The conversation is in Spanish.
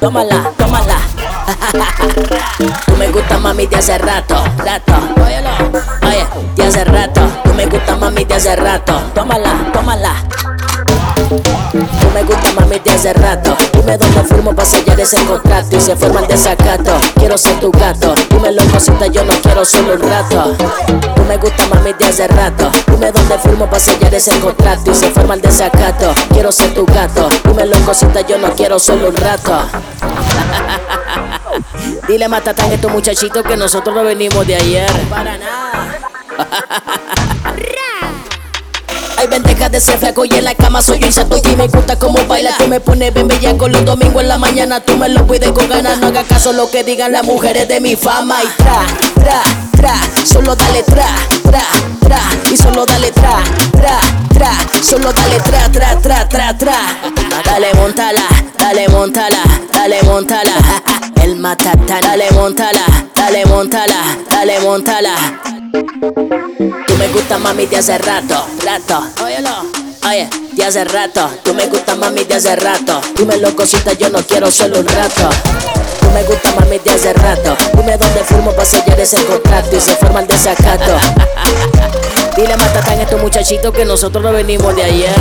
Tómala, tómala. Tú me gusta mami de hace rato, rato. Oye, de hace rato. Tú me gusta mami de hace rato. Tómala, tómala. Tú me gusta mami de hace rato. Dime dónde firmo para sellar ese contrato y se forma el desacato. Quiero ser tu gato. Dímelo cosita, yo no quiero solo un rato. Tú me gusta mami de hace rato. Dime dónde firmo para sellar ese contrato y se forma el desacato. Quiero ser tu gato. Dímelo cosita, yo no quiero solo un rato. Dile matatán a estos muchachitos que nosotros no venimos de ayer. Para nada. Ay, ven, deja de ser flaco y en la cama soy un chato y me gusta como baila. Tú me pones bien bella con los domingos en la mañana. Tú me lo pides con ganas. No hagas caso lo que digan las mujeres de mi fama. Y tra, tra, tra. Solo dale tra, Solo dale tra, tra, tra, tra, tra. Dale, montala, dale, montala, dale, montala. El matatán, dale, montala, dale, montala, dale, montala. Tú me gusta mami de hace rato, rato, óyelo. Oye, de hace rato, tú me gusta mami de hace rato. Dímelo cosita, yo no quiero solo un rato. Tú me gusta mami de hace rato. Dime dónde firmo para sellar ese contrato y se forma el desacato. Dile matatán a estos muchachitos que nosotros no venimos de ayer.